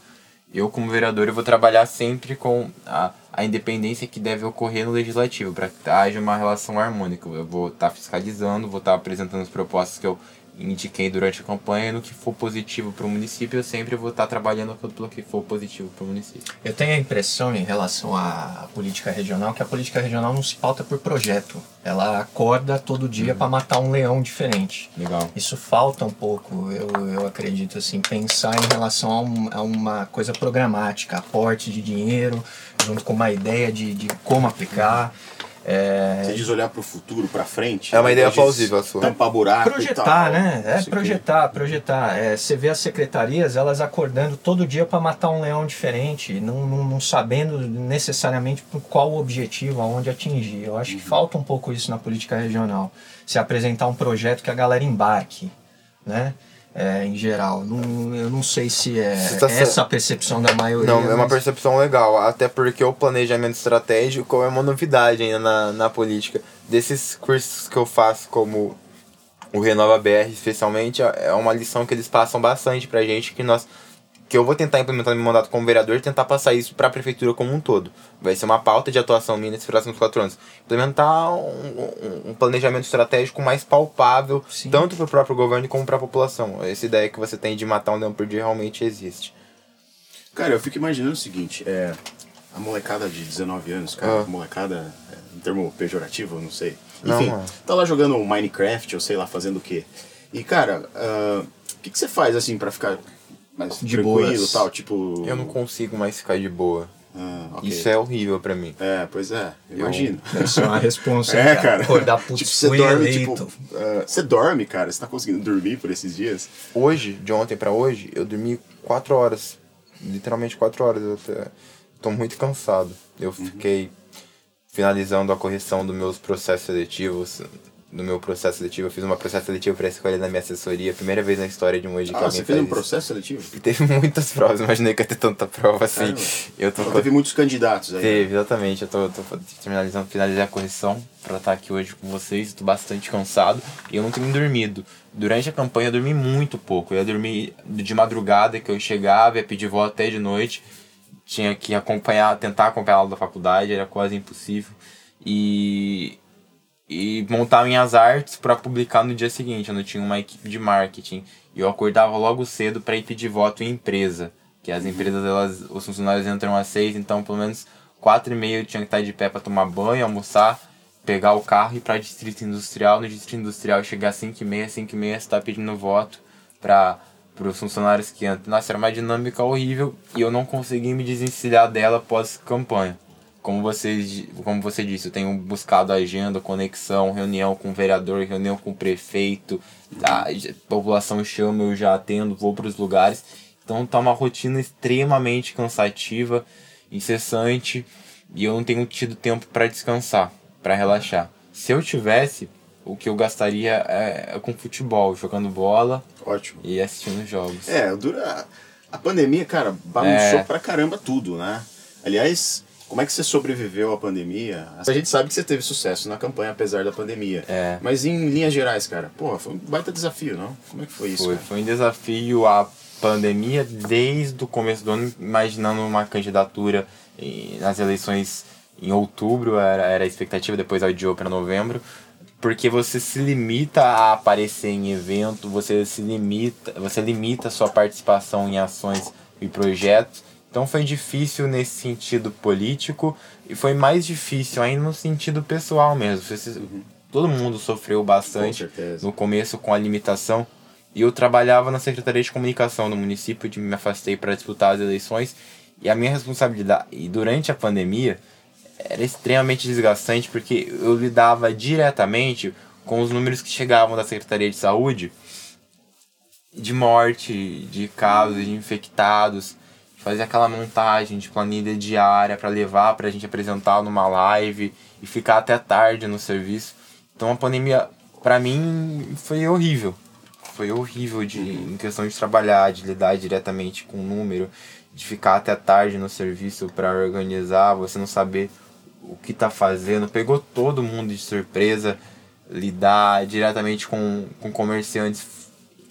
Eu, como vereador, eu vou trabalhar sempre com a, a independência que deve ocorrer no legislativo, para que haja uma relação harmônica. Eu vou estar tá fiscalizando, vou estar tá apresentando as propostas que eu indiquei durante a campanha, no que for positivo para o município, eu sempre vou estar trabalhando pelo que for positivo para o município. Eu tenho a impressão em relação à política regional que a política regional não se pauta por projeto. Ela acorda todo dia uhum. para matar um leão diferente. Legal. Isso falta um pouco, eu, eu acredito, assim, pensar em relação a, um, a uma coisa programática, aporte de dinheiro, junto com uma ideia de, de como aplicar. Uhum é... Você diz olhar para o futuro, para frente. É uma ideia plausível a sua. Tampar buraco. Projetar, né? É projetar, projetar. É, você vê as secretarias, elas acordando todo dia para matar um leão diferente, não, não, não, sabendo necessariamente qual o objetivo, aonde atingir. Eu acho que uhum. falta um pouco isso na política regional. Se apresentar um projeto que a galera embarque, né? É, em geral. Não, eu não sei se é tá essa a percepção da maioria. Não, é uma percepção legal, até porque o planejamento estratégico é uma novidade ainda na, na política. Desses cursos que eu faço, como o Renova BR especialmente, é uma lição que eles passam bastante pra gente, que nós que eu vou tentar implementar no meu mandato como vereador e tentar passar isso para a prefeitura como um todo. Vai ser uma pauta de atuação minha nesses próximos quatro anos. Implementar um, um planejamento estratégico mais palpável, Sim. tanto para o próprio governo como para a população. Essa ideia que você tem de matar um leão por dia realmente existe. Cara, eu fico imaginando o seguinte, é, a molecada de 19 anos, cara, ah. molecada, é, em termo pejorativo, não sei. Enfim, não, tá lá jogando Minecraft, ou sei lá, fazendo o quê. E, cara, ah, o uh, que, que você faz, assim, para ficar mais de tranquilo tal, tipo. Eu não consigo mais ficar de boa. Ah, okay. Isso é horrível pra mim. É, pois é, imagino. *laughs* Isso é uma responsa. é, cara. Acordar puto tipo, você dorme, tipo, uh, você dorme, cara? Você tá conseguindo dormir por esses dias? Hoje, de ontem pra hoje, eu dormi 4 horas. Literalmente 4 horas. Eu tô muito cansado. Eu uhum. fiquei finalizando a correção dos meus processos seletivos no meu processo seletivo. Eu fiz uma processo seletivo para escolha na minha assessoria. Primeira vez na história de um hoje ah, que alguém você fez um processo seletivo? E *laughs* teve muitas provas. Imaginei que ia ter tanta prova assim. eu tô... Então, teve muitos candidatos aí. Teve, né? exatamente. Eu tô, tô finalizando, finalizar a correção para estar aqui hoje com vocês. Estou bastante cansado e eu não tenho dormido. Durante a campanha eu dormi muito pouco. Eu ia dormir de madrugada que eu chegava, ia pedir voto até de noite. Tinha que acompanhar, tentar acompanhar a aula da faculdade, era quase impossível. E e montar minhas artes para publicar no dia seguinte. Eu não tinha uma equipe de marketing. E eu acordava logo cedo para ir pedir voto em empresa. Que as empresas, elas, os funcionários entram às seis, então pelo menos quatro e meia eu tinha que estar de pé para tomar banho, almoçar, pegar o carro e ir para distrito industrial. No distrito industrial chegar às cinco e meia, cinco e meia você tá pedindo voto para os funcionários que entram. Nossa, era uma dinâmica horrível e eu não consegui me desencilhar dela após campanha como você, como você disse, eu tenho buscado agenda, conexão, reunião com o vereador, reunião com o prefeito, a população chama, eu já atendo, vou para os lugares. Então tá uma rotina extremamente cansativa, incessante, e eu não tenho tido tempo para descansar, para relaxar. Se eu tivesse, o que eu gastaria é, é com futebol, jogando bola Ótimo. e assistindo jogos. É, dura A pandemia, cara, bagunçou É. pra caramba tudo, né? Aliás, como é que você sobreviveu à pandemia? A gente sabe que você teve sucesso na campanha, apesar da pandemia. É. Mas em linhas gerais, cara, porra, foi um baita desafio, não? Como é que foi isso? Foi, cara? foi um desafio a pandemia desde o começo do ano, imaginando uma candidatura nas eleições em outubro, era, era a expectativa, depois adiou para novembro, porque você se limita a aparecer em evento, você se limita, você limita a sua participação em ações e projetos. Então foi difícil nesse sentido político e foi mais difícil ainda no sentido pessoal mesmo. Todo mundo sofreu bastante no começo com a limitação. E eu trabalhava na Secretaria de Comunicação do município, de me afastei para disputar as eleições. E a minha responsabilidade, e durante a pandemia, era extremamente desgastante porque eu lidava diretamente com os números que chegavam da Secretaria de Saúde de morte, de casos, de infectados, fazer aquela montagem de planilha diária para levar para a gente apresentar numa live e ficar até tarde no serviço. Então a pandemia, para mim, foi horrível. Foi horrível de, em questão de trabalhar, de lidar diretamente com o número, de ficar até tarde no serviço para organizar, você não saber o que tá fazendo. Pegou todo mundo de surpresa, lidar diretamente com, com comerciantes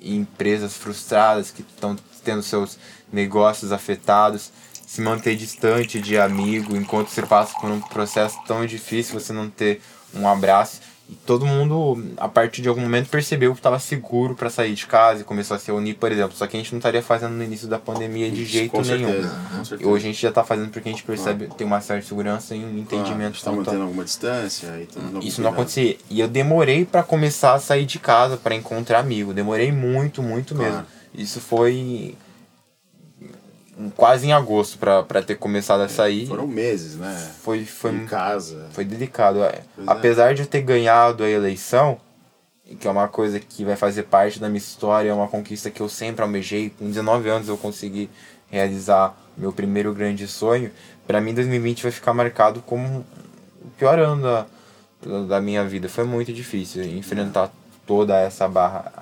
e empresas frustradas que estão tendo seus negócios afetados, se manter distante de amigo enquanto você passa por um processo tão difícil, você não ter um abraço. E todo mundo, a partir de algum momento, percebeu que estava seguro para sair de casa e começou a se unir, por exemplo. Só que a gente não estaria fazendo no início da pandemia de jeito com nenhum. certeza, com certeza. Hoje a gente já está fazendo porque a gente percebe, tem uma certa segurança e um entendimento. está então, mantendo alguma distância e isso não cuidado. acontecia. E eu demorei para começar a sair de casa para encontrar amigo. Demorei muito, muito mesmo. Isso foi quase em agosto para ter começado a sair. Foram meses, né? Foi, foi, em casa. foi delicado. É, é. Apesar de eu ter ganhado a eleição, que é uma coisa que vai fazer parte da minha história, é uma conquista que eu sempre almejei. Com 19 anos eu consegui realizar meu primeiro grande sonho. Para mim 2020 vai ficar marcado como o pior ano da, da minha vida. Foi muito difícil enfrentar toda essa barra.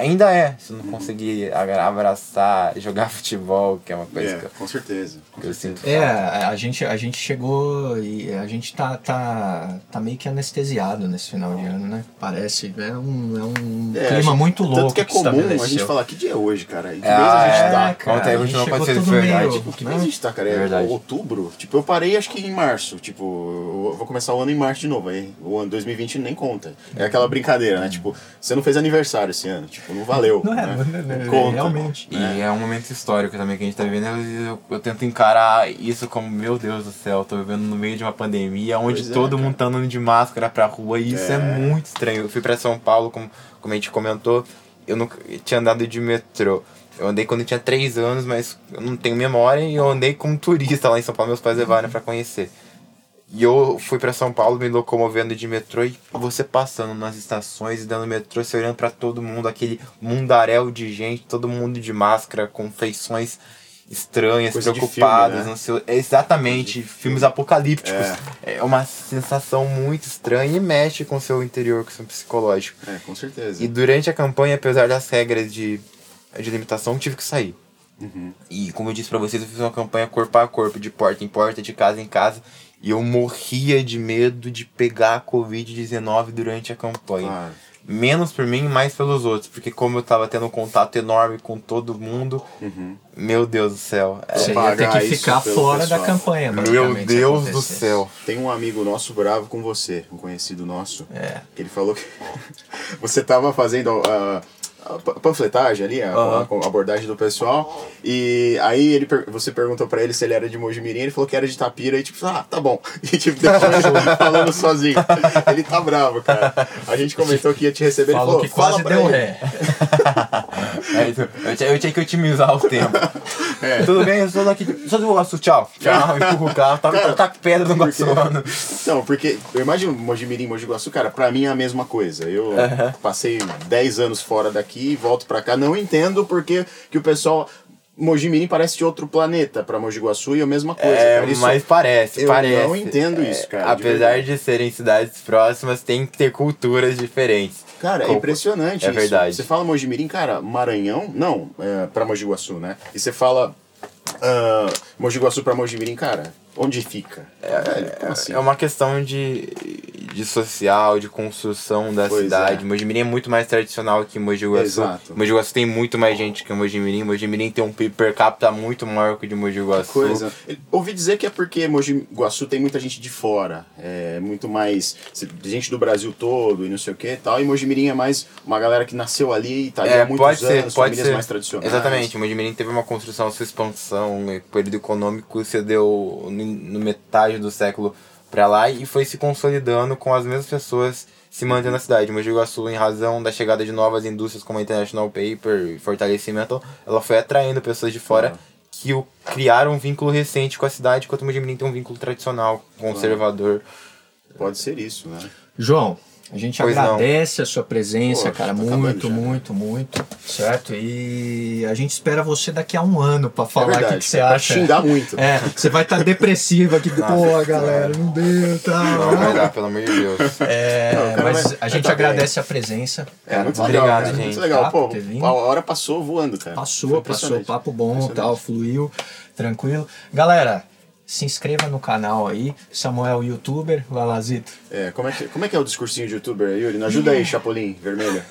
Ainda é, se não conseguir abraçar, jogar *laughs* futebol, que é uma coisa É, que eu, com certeza. Com que eu certeza. sinto É, falta. a gente, a gente chegou e a gente tá, tá, tá meio que anestesiado nesse final de ano, né? Parece. É um, é um É, clima gente- muito louco. Tanto que é comum a gente falar que dia é hoje, cara. E que Ah, mês a gente é, tá. cara. Conta aí, a gente chegou acontecendo tudo de verdade. meio- Tipo, que né? mês a gente tá, cara? É Verdade. outubro? Tipo, eu parei acho que em março. Tipo, eu vou começar o ano em março de novo. Aí o ano 2020 nem conta. É aquela brincadeira, né? Tipo, você não fez aniversário esse ano. Tipo, não valeu. Não é, né? não é, não é, conta. realmente. E é um momento histórico também que a gente tá vivendo. Eu, eu, eu tento encarar isso como, meu Deus do céu, tô vivendo no meio de uma pandemia onde Pois é, todo cara. mundo tá andando de máscara pra rua e isso é, É. muito estranho. Eu fui pra São Paulo, como, como a gente comentou, eu nunca eu tinha andado de metrô. Eu andei quando eu tinha 3 anos, mas eu não tenho memória e eu andei como turista lá em São Paulo, meus pais levaram pra conhecer. E eu fui pra São Paulo me locomovendo de metrô e você passando nas estações e dando metrô, você olhando pra todo mundo, aquele mundaréu de gente, todo mundo de máscara, com feições estranhas, Coisa preocupadas, filme, né? não sei, exatamente, filmes apocalípticos. É. É. uma sensação muito estranha e mexe com o seu interior, com o seu psicológico. É, com certeza. E durante a campanha, apesar das regras de, de limitação, tive que sair. Uhum. E como eu disse pra vocês, eu fiz uma campanha corpo a corpo, de porta em porta, de casa em casa. E eu morria de medo de pegar a Covid-19 durante a campanha. Claro. Menos por mim, mais pelos outros. Porque como eu tava tendo um contato enorme com todo mundo, Uhum. meu Deus do céu. é- Você ia ter que ficar fora pessoal. da campanha, meu Deus do céu. Tem um amigo nosso bravo com você, um conhecido nosso, É. que ele falou que *laughs* você tava fazendo a, a panfletagem ali, a, Aham. a abordagem do pessoal, e aí ele, você perguntou pra ele se ele era de Mojimirim, ele falou que era de Tapira, e tipo, ah, tá bom. *laughs* E tipo, *laughs* ele falando sozinho. Ele tá bravo, cara. A gente comentou que ia te receber, Falou ele que falou, quase fala deu pra ele. ré. *laughs* É isso. eu, tinha, eu tinha que otimizar o tempo. *laughs* É. Tudo bem, eu sou daqui. Sou do Iguaçu, tchau. Tchau, empurro o carro. Tá, Cara, tá com pedra no *laughs* porque-. Então, porque eu imagino Mojimirim, Mogi Guaçu, cara, pra mim é a mesma coisa. Eu passei 10 anos fora daqui, volto pra cá, não entendo porque que o pessoal Mojimirim parece de outro planeta pra Mogi Guaçu e a mesma coisa. É, cara. Isso- mas parece, eu parece. não entendo isso, cara, de Apesar verdade. de serem cidades próximas, tem que ter culturas diferentes. Cara, é impressionante É isso. verdade. Você fala Mojimirim, cara, Maranhão, não, é, pra Mogi Guaçu, né? E você fala ah, Mogi Guaçu pra Mojimirim, cara, onde fica? Velho, como assim? É uma questão de, de social, de construção da Pois cidade. é. Mojimirim é muito mais tradicional que Mogi Guaçu. Exato. Mogi Guaçu tem muito mais gente que Mojimirim. Mojimirim tem um PIB per capita muito maior que o de Mogi Guaçu. coisa. Ouvi dizer que é porque Mogi Guaçu tem muita gente de fora, é muito mais gente do Brasil todo e não sei o que e tal, e Mojimirim é mais uma galera que nasceu ali e tá ali há É, muitos pode ser, anos, pode famílias ser. mais tradicionais. Exatamente, Mojimirim teve uma construção, sua expansão, o período econômico se deu no, no metade do século pra lá e foi se consolidando com as mesmas pessoas se mantendo na cidade. Mogi Guaçu, em razão da chegada de novas indústrias como a International Paper e fortalecimento, ela foi atraindo pessoas de fora que o, criaram um vínculo recente com a cidade, enquanto o Mojimirim tem um vínculo tradicional, conservador. Pode ser isso, né? João, a gente Pois não. agradece a sua presença, Poxa, cara, tá muito, já. muito, muito, certo? E a gente espera você daqui a um ano pra falar é o que, que você acha. xingar muito. É, você vai estar depressivo aqui, pô, galera, não deu, tal. Não vai dar, pelo amor de Deus. É, Não, cara, mas mas a gente tá bem. agradece a presença. É cara, muito legal, obrigado, cara, gente. Muito legal. Tá, Pô, por ter vindo. a hora passou voando, cara. Passou, passou, papo bom, tal, fluiu, tranquilo. Galera, se inscreva no canal aí. Samuel, youtuber, Lalazito. É, como, é que, como é que é o discursinho de youtuber, Yuri? Me ajuda aí, Chapolin Vermelho.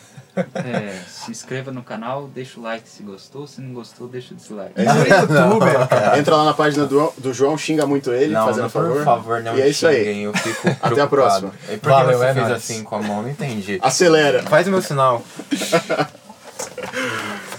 É, se inscreva no canal, deixa o like se gostou, se não gostou, deixa o dislike. É aí. youtuber, *laughs* cara. Entra lá na página do, do João, xinga muito ele, Não, fazendo não, favor. por favor, não E é isso aí. eu fico *laughs* Até a próxima. E por que Valeu, você é fez assim com a mão? Não entendi. Acelera. Faz o meu sinal. *laughs*